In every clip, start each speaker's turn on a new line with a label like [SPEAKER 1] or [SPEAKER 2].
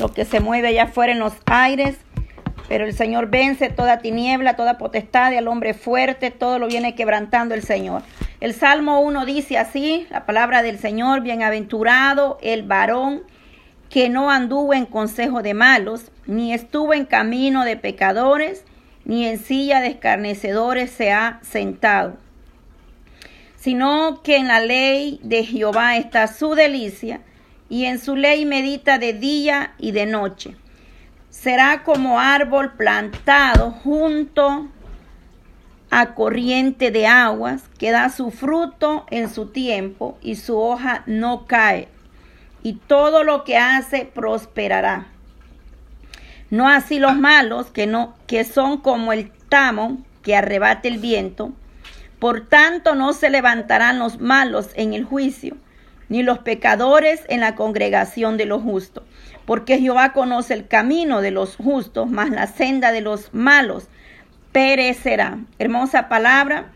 [SPEAKER 1] lo que se mueve allá afuera en los aires. Pero el Señor vence toda tiniebla, toda potestad, al hombre fuerte, todo lo viene quebrantando el Señor. El Salmo 1 dice así, la palabra del Señor, bienaventurado el varón que no anduvo en consejo de malos, ni estuvo en camino de pecadores, ni en silla de escarnecedores se ha sentado, sino que en la ley de Jehová está su delicia, y en su ley medita de día y de noche. Será como árbol plantado junto a corriente de aguas, que da su fruto en su tiempo y su hoja no cae, y todo lo que hace prosperará. No así los malos, que no que son como el tamo que arrebate el viento. Por tanto no se levantarán los malos en el juicio, ni los pecadores en la congregación de los justos, porque Jehová conoce el camino de los justos, mas la senda de los malos perecerá. Hermosa palabra,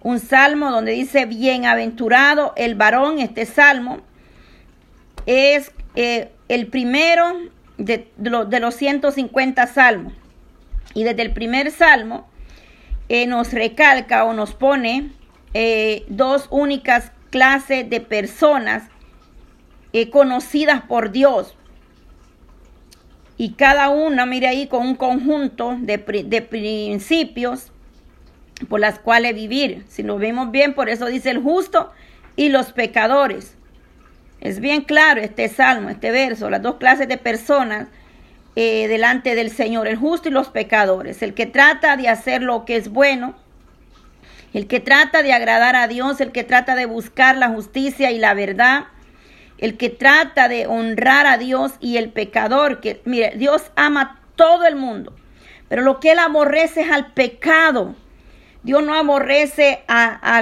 [SPEAKER 1] un salmo donde dice bienaventurado el varón, este salmo es eh, el primero de, los 150 salmos. Y desde el primer salmo eh, nos recalca o nos pone eh, dos únicas clases de personas conocidas por Dios y cada una, mire ahí, con un conjunto de, de principios por las cuales vivir. Si lo vemos bien, por eso dice el justo y los pecadores. Es bien claro este salmo, este verso, las dos clases de personas eh, delante del Señor, el justo y los pecadores. El que trata de hacer lo que es bueno, el que trata de agradar a Dios, el que trata de buscar la justicia y la verdad, el que trata de honrar a Dios y el pecador, que mire, Dios ama todo el mundo, pero lo que él aborrece es al pecado. Dios no aborrece a,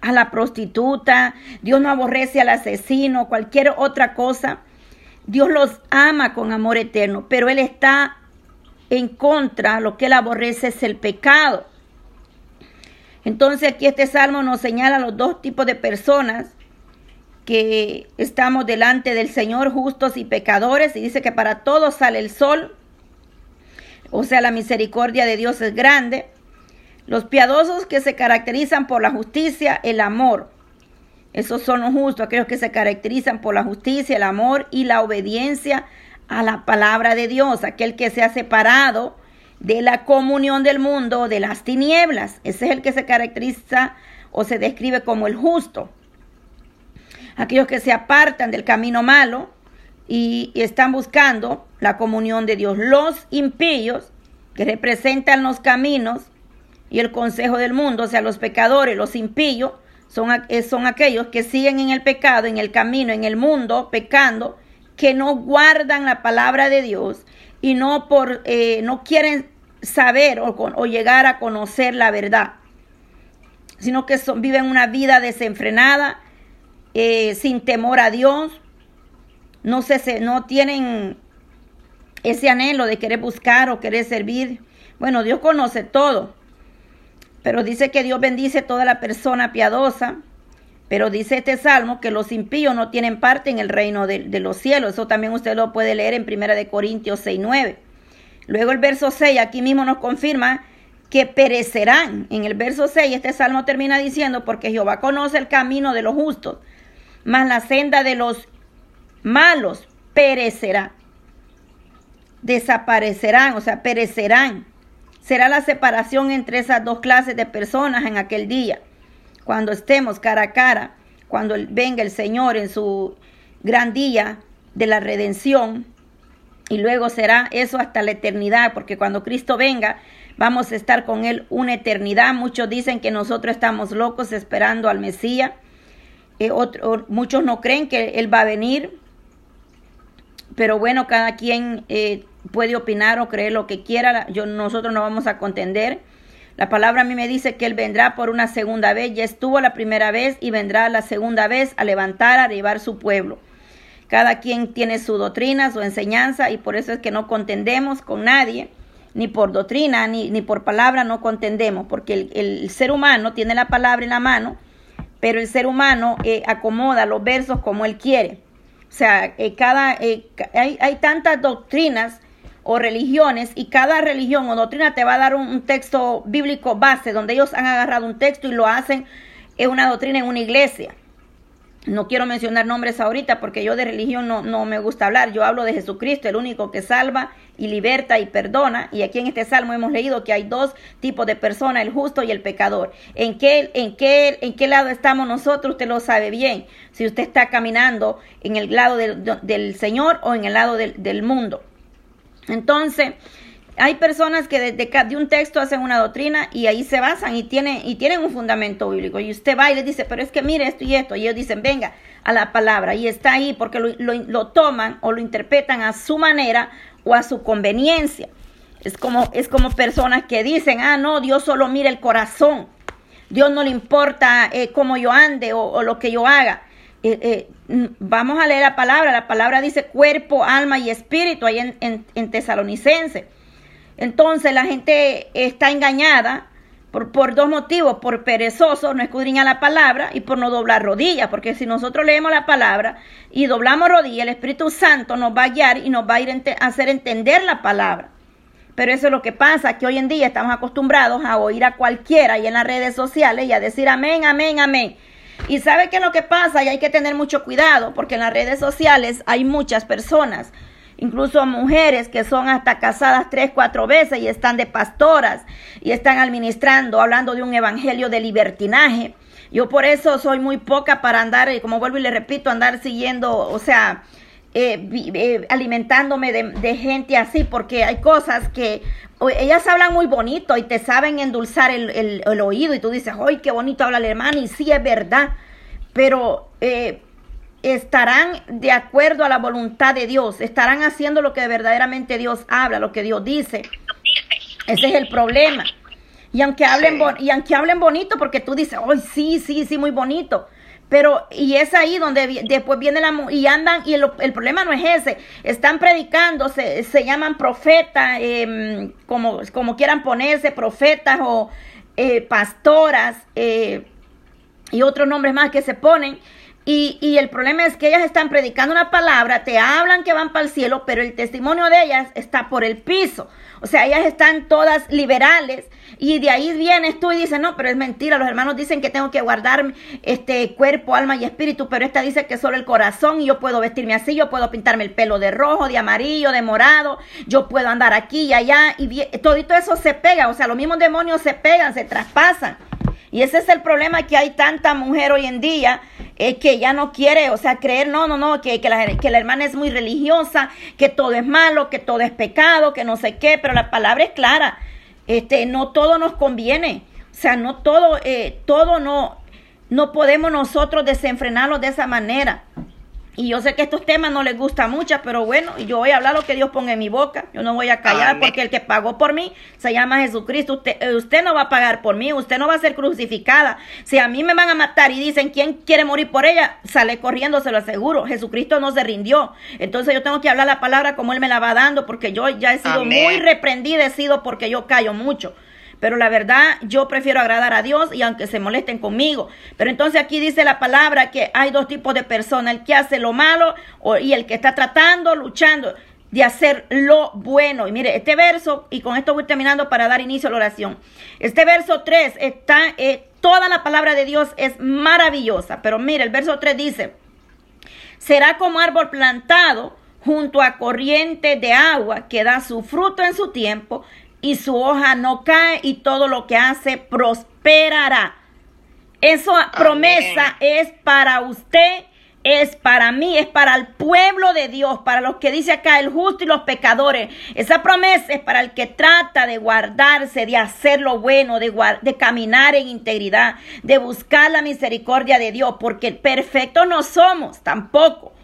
[SPEAKER 1] a la prostituta, Dios no aborrece al asesino, cualquier otra cosa. Dios los ama con amor eterno, pero Él está en contra, lo que Él aborrece es el pecado. Entonces aquí este salmo nos señala los dos tipos de personas que estamos delante del Señor justos y pecadores y dice que para todos sale el sol, o sea, la misericordia de Dios es grande. Los piadosos que se caracterizan por la justicia, el amor. Esos son los justos, aquellos que se caracterizan por la justicia, el amor y la obediencia a la palabra de Dios, aquel que se ha separado de la comunión del mundo, de las tinieblas. Ese es el que se caracteriza o se describe como el justo aquellos que se apartan del camino malo y, están buscando la comunión de Dios. Los impíos, que representan los caminos y el consejo del mundo, o sea, los pecadores, los impíos, son, eh, son aquellos que siguen en el pecado, en el camino, en el mundo, pecando, que no guardan la palabra de Dios y no, por, eh, no quieren saber o, o, llegar a conocer la verdad, sino que son, viven una vida desenfrenada, eh, sin temor a Dios, no, se, no tienen ese anhelo de querer buscar o querer servir. Bueno, Dios conoce todo, pero dice que Dios bendice a toda la persona piadosa. Pero dice este salmo que los impíos no tienen parte en el reino de, los cielos. Eso también usted lo puede leer en 1 de Corintios 6, 9. Luego el verso 6 aquí mismo nos confirma que perecerán. En el verso 6 este salmo termina diciendo, porque Jehová conoce el camino de los justos, mas la senda de los malos perecerá. Desaparecerán, o sea, perecerán. Será la separación entre esas dos clases de personas en aquel día, cuando estemos cara a cara, cuando venga el Señor en su gran día de la redención. Y luego será eso hasta la eternidad, porque cuando Cristo venga, vamos a estar con Él una eternidad. Muchos dicen que nosotros estamos locos esperando al Mesías. Eh, muchos no creen que Él va a venir, pero bueno, cada quien eh, puede opinar o creer lo que quiera. Yo, nosotros no vamos a contender. La palabra a mí me dice que Él vendrá por una segunda vez. Ya estuvo la primera vez y vendrá la segunda vez a levantar, a llevar su pueblo. Cada quien tiene su doctrina, su enseñanza y por eso es que no contendemos con nadie, ni por doctrina, ni, ni por palabra no contendemos, porque el, ser humano tiene la palabra en la mano pero el ser humano eh, acomoda los versos como él quiere. sea, eh, cada, eh, hay, hay, tantas doctrinas o religiones y cada religión o doctrina te va a dar un, texto bíblico base donde ellos han agarrado un texto y lo hacen en una doctrina en una iglesia. No quiero mencionar nombres ahorita porque yo de religión no, no, me gusta hablar. Yo hablo de Jesucristo, el único que salva y liberta y perdona. Y aquí en este salmo hemos leído que hay dos tipos de personas, el justo y el pecador. ¿En qué, en qué, en qué lado estamos nosotros? Usted lo sabe bien. Si usted está caminando en el lado del, Señor o en el lado del, del mundo. Entonces, hay personas que desde de un texto hacen una doctrina y ahí se basan y tienen, y tienen un fundamento bíblico. Y usted va y le dice, pero es que mire esto y esto. Y ellos dicen, venga a la palabra. Y está ahí porque lo, lo, toman o lo interpretan a su manera o a su conveniencia. Es como, es como personas que dicen, ah, no, Dios solo mira el corazón. Dios no le importa eh, cómo yo ande o, lo que yo haga. Eh, eh, vamos a leer la palabra. La palabra dice cuerpo, alma y espíritu ahí en, en, en Tesalonicense. Entonces la gente está engañada por, por, dos motivos, por perezoso, no escudriña la palabra y por no doblar rodillas, porque si nosotros leemos la palabra y doblamos rodillas, el Espíritu Santo nos va a guiar y nos va a ir a hacer entender la palabra. Pero eso es lo que pasa, que hoy en día estamos acostumbrados a oír a cualquiera y en las redes sociales y a decir amén, amén, amén. Y sabe qué es lo que pasa y hay que tener mucho cuidado porque en las redes sociales hay muchas personas incluso mujeres que son hasta casadas tres, cuatro veces y están de pastoras y están administrando, hablando de un evangelio de libertinaje. Yo por eso soy muy poca para andar, y como vuelvo y le repito, andar siguiendo, o sea, eh, eh, alimentándome de, gente así, porque hay cosas que ellas hablan muy bonito y te saben endulzar el, oído y tú dices, ¡ay, qué bonito habla el hermano! Y sí es verdad, pero eh, estarán de acuerdo a la voluntad de Dios, estarán haciendo lo que verdaderamente Dios habla, lo que Dios dice. Ese es el problema. Y aunque hablen, y aunque hablen bonito, porque tú dices, ¡ay, sí, sí, sí, muy bonito! Pero, y es ahí donde después viene la... Y andan, y el, problema no es ese. Están predicando, se, se llaman profetas, em, como, como quieran ponerse, profetas o eh, pastoras, eh, y otros nombres más que se ponen. Y, y, el problema es que ellas están predicando una palabra, te hablan que van para el cielo, pero el testimonio de ellas está por el piso. O sea, ellas están todas liberales y de ahí vienes tú y dices, no, pero es mentira, los hermanos dicen que tengo que guardar este cuerpo, alma y espíritu, pero esta dice que solo el corazón y yo puedo vestirme así, yo puedo pintarme el pelo de rojo, de amarillo, de morado, yo puedo andar aquí y allá y todo eso se pega, o sea, los mismos demonios se pegan, se traspasan. Y ese es el problema que hay tanta mujer hoy en día eh, que ya no quiere, o sea, creer, no, no, no, que, que, la, que la hermana es muy religiosa, que todo es malo, que todo es pecado, que no sé qué, pero la palabra es clara. Este, no todo nos conviene. O sea, no todo, eh, todo no, no podemos nosotros desenfrenarlo de esa manera. Y yo sé que estos temas no les gustan mucho, pero bueno, yo voy a hablar lo que Dios ponga en mi boca. Yo no voy a callar porque el que pagó por mí se llama Jesucristo. Usted, eh, usted no va a pagar por mí, usted no va a ser crucificada. Si a mí me van a matar y dicen quién quiere morir por ella, sale corriendo, se lo aseguro. Jesucristo no se rindió. Entonces yo tengo que hablar la palabra como Él me la va dando, porque yo ya he sido muy reprendida, he sido porque yo callo mucho. Pero la verdad, yo prefiero agradar a Dios y aunque se molesten conmigo. Pero entonces aquí dice la palabra que hay dos tipos de personas, el que hace lo malo y el que está tratando, luchando de hacer lo bueno. Y mire, este verso, y con esto voy terminando para dar inicio a la oración. Este verso 3 está, eh, toda la palabra de Dios es maravillosa. Pero mire, el verso 3 dice, será como árbol plantado junto a corriente de agua que da su fruto en su tiempo y su hoja no cae y todo lo que hace prosperará. Esa promesa es para usted, es para mí, es para el pueblo de Dios, para los que dice acá el justo y los pecadores. Esa promesa es para el que trata de guardarse, de hacer lo bueno, de, de caminar en integridad, de buscar la misericordia de Dios, porque perfectos no somos tampoco.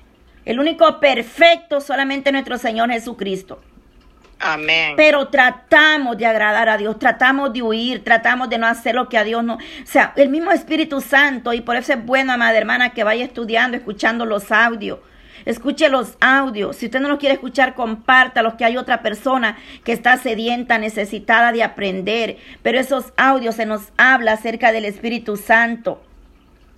[SPEAKER 1] El único perfecto solamente nuestro Señor Jesucristo. Amén. Pero tratamos de agradar a Dios, tratamos de huir, tratamos de no hacer lo que a Dios no. O sea, el mismo Espíritu Santo, y por eso es bueno, amada hermana, que vaya estudiando, escuchando los audios. Escuche los audios. Si usted no los quiere escuchar, compártalos, que hay otra persona que está sedienta, necesitada de aprender. Pero esos audios se nos habla acerca del Espíritu Santo.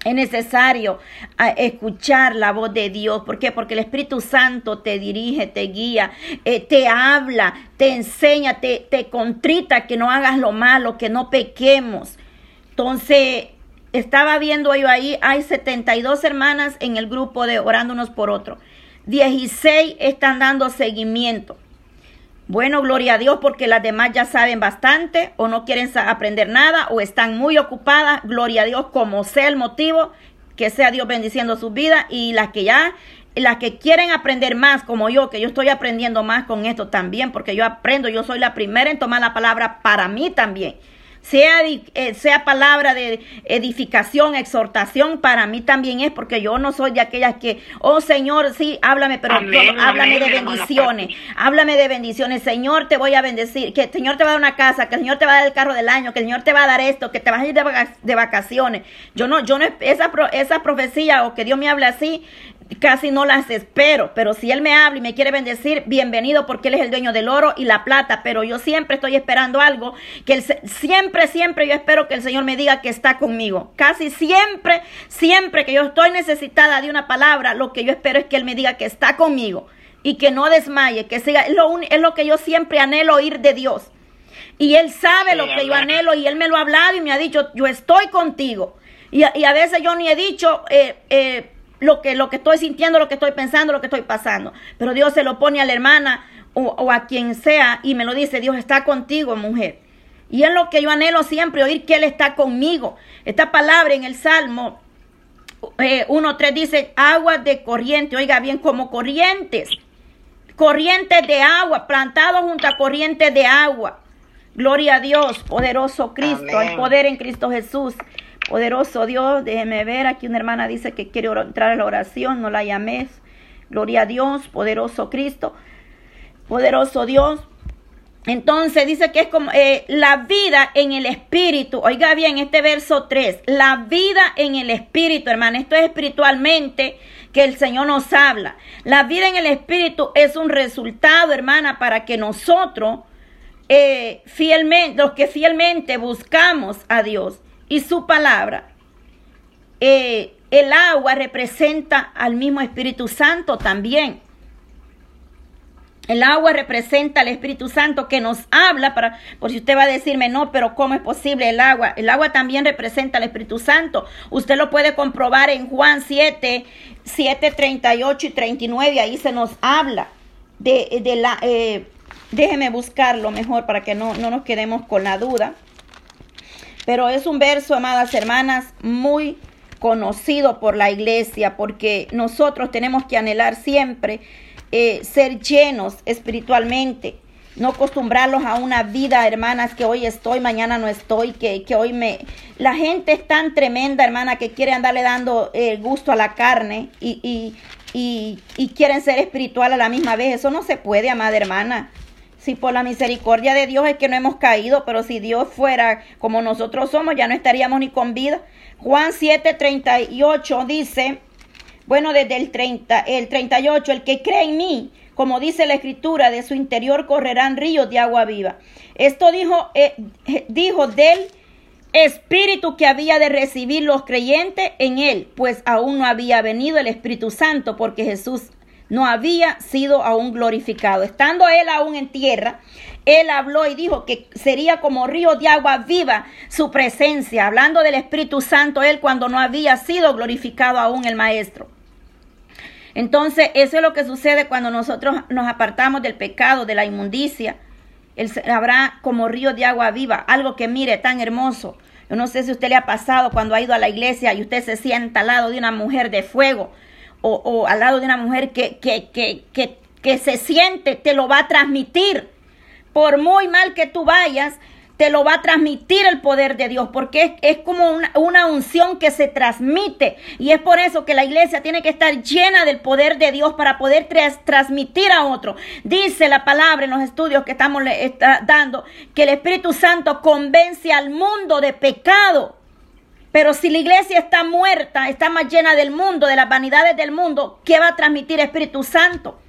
[SPEAKER 1] Es necesario ah, escuchar la voz de Dios. ¿Por qué? Porque el Espíritu Santo te dirige, te guía, eh, te habla, te enseña, te, contrita que no hagas lo malo, que no pequemos. Entonces, estaba viendo yo ahí, hay 72 hermanas en el grupo de orando unos por otros. 16 están dando seguimiento. Bueno, gloria a Dios porque las demás ya saben bastante o no quieren aprender nada o están muy ocupadas. Gloria a Dios como sea el motivo, que sea Dios bendiciendo sus vidas y las que ya, las que quieren aprender más como yo, que yo estoy aprendiendo más con esto también porque yo aprendo, yo soy la primera en tomar la palabra para mí también sea, eh, sea palabra de edificación, exhortación, para mí también es, porque yo no soy de aquellas que, oh Señor, sí, háblame, pero háblame de bendiciones, háblame de bendiciones, Señor, te voy a bendecir, que el Señor te va a dar una casa, que el Señor te va a dar el carro del año, que el Señor te va a dar esto, que te vas a ir de, vacaciones. Yo no, yo no, esa, esa profecía o que Dios me hable así, casi no las espero, pero si Él me habla y me quiere bendecir, bienvenido porque Él es el dueño del oro y la plata, pero yo siempre estoy esperando algo, que él, siempre, siempre yo espero que el Señor me diga que está conmigo. Casi siempre, siempre que yo estoy necesitada de una palabra, lo que yo espero es que Él me diga que está conmigo y que no desmaye, que siga, es lo, es lo que yo siempre anhelo oír de Dios. Y Él sabe lo que yo anhelo y Él me lo ha hablado y me ha dicho, yo estoy contigo. Y, a veces yo ni he dicho, eh, eh, lo que, lo que estoy sintiendo, lo que estoy pensando, lo que estoy pasando. Pero Dios se lo pone a la hermana o, a quien sea y me lo dice, Dios está contigo, mujer. Y es lo que yo anhelo siempre, oír que Él está conmigo. Esta palabra en el Salmo eh, 1.3 dice, aguas de corriente, oiga bien, como corrientes. Corrientes de agua, plantados junto a corrientes de agua. Gloria a Dios, poderoso Cristo, el poder en Cristo Jesús. Poderoso Dios, déjeme ver, aquí una hermana dice que quiere entrar a la oración, no la llames. Gloria a Dios, poderoso Cristo, poderoso Dios. Entonces dice que es como eh, la vida en el espíritu. Oiga bien, este verso 3, la vida en el espíritu, hermana. Esto es espiritualmente que el Señor nos habla. La vida en el espíritu es un resultado, hermana, para que nosotros, eh, fielmente, los que fielmente buscamos a Dios, y su palabra. Eh, el agua representa al mismo Espíritu Santo también. El agua representa al Espíritu Santo que nos habla para, por si usted va a decirme, no, pero ¿cómo es posible el agua? El agua también representa al Espíritu Santo. Usted lo puede comprobar en Juan 7, 7, 38 y 39. Ahí se nos habla de, de la, eh, déjeme buscarlo mejor para que no, no nos quedemos con la duda. Pero es un verso, amadas hermanas, muy conocido por la iglesia, porque nosotros tenemos que anhelar siempre eh, ser llenos espiritualmente, no acostumbrarlos a una vida, hermanas, que hoy estoy, mañana no estoy, que, que hoy me... La gente es tan tremenda, hermana, que quiere andarle dando el gusto a la carne y, y, y, y quieren ser espiritual a la misma vez. Eso no se puede, amada hermana. Si por la misericordia de Dios es que no hemos caído, pero si Dios fuera como nosotros somos, ya no estaríamos ni con vida. Juan 7, 38 dice, bueno, desde el, 30, el 38, el que cree en mí, como dice la escritura, de su interior correrán ríos de agua viva. Esto dijo, eh, dijo del espíritu que había de recibir los creyentes en él, pues aún no había venido el Espíritu Santo, porque Jesús no había sido aún glorificado. Estando él aún en tierra, él habló y dijo que sería como río de agua viva su presencia, hablando del Espíritu Santo, él cuando no había sido glorificado aún el Maestro. Entonces, eso es lo que sucede cuando nosotros nos apartamos del pecado, de la inmundicia. Él habrá como río de agua viva, algo que mire tan hermoso. Yo no sé si usted le ha pasado cuando ha ido a la iglesia y usted se sienta al lado de una mujer de fuego o, al lado de una mujer que, que, que, que, se siente, te lo va a transmitir. Por muy mal que tú vayas, te lo va a transmitir el poder de Dios, porque es, como una, unción que se transmite. Y es por eso que la iglesia tiene que estar llena del poder de Dios para poder transmitir a otro. Dice la palabra en los estudios que estamos dando que el Espíritu Santo convence al mundo de pecado pero si la iglesia está muerta, está más llena del mundo, de las vanidades del mundo, ¿qué va a transmitir Espíritu Santo?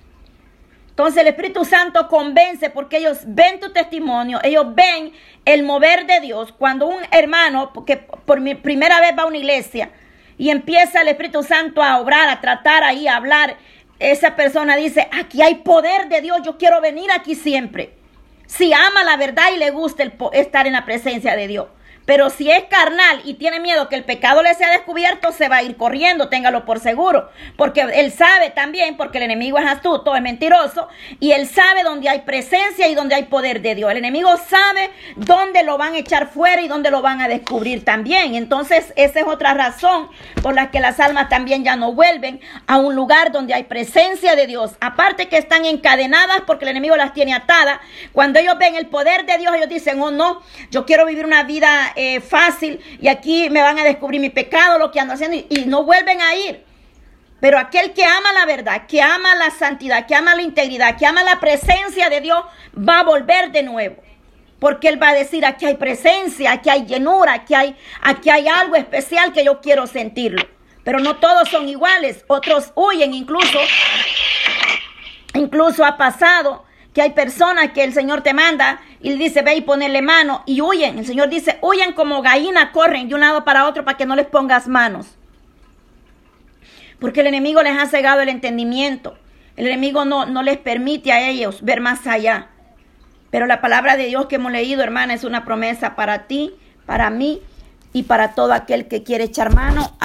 [SPEAKER 1] Entonces el Espíritu Santo convence porque ellos ven tu testimonio, ellos ven el mover de Dios. Cuando un hermano, que por primera vez va a una iglesia, y empieza el Espíritu Santo a obrar, a tratar ahí, a hablar, esa persona dice, aquí hay poder de Dios, yo quiero venir aquí siempre. Si ama la verdad y le gusta estar en la presencia de Dios. Pero si es carnal y tiene miedo que el pecado le sea descubierto, se va a ir corriendo, téngalo por seguro. Porque él sabe también, porque el enemigo es astuto, es mentiroso, y él sabe dónde hay presencia y dónde hay poder de Dios. El enemigo sabe dónde lo van a echar fuera y dónde lo van a descubrir también. Entonces, esa es otra razón por la que las almas también ya no vuelven a un lugar donde hay presencia de Dios. Aparte que están encadenadas porque el enemigo las tiene atadas. Cuando ellos ven el poder de Dios, ellos dicen, oh no, yo quiero vivir una vida eh, fácil y aquí me van a descubrir mi pecado, lo que ando haciendo y, no vuelven a ir. Pero aquel que ama la verdad, que ama la santidad, que ama la integridad, que ama la presencia de Dios, va a volver de nuevo. Porque Él va a decir, aquí hay presencia, aquí hay llenura, aquí hay, aquí hay algo especial que yo quiero sentirlo. Pero no todos son iguales, otros huyen incluso. Incluso ha pasado que hay personas que el Señor te manda y dice, ve y ponele mano y huyen. El Señor dice, huyen como gallina, corren de un lado para otro para que no les pongas manos. Porque el enemigo les ha cegado el entendimiento. El enemigo no, no les permite a ellos ver más allá. Pero la palabra de Dios que hemos leído, hermana, es una promesa para ti, para mí y para todo aquel que quiere echar mano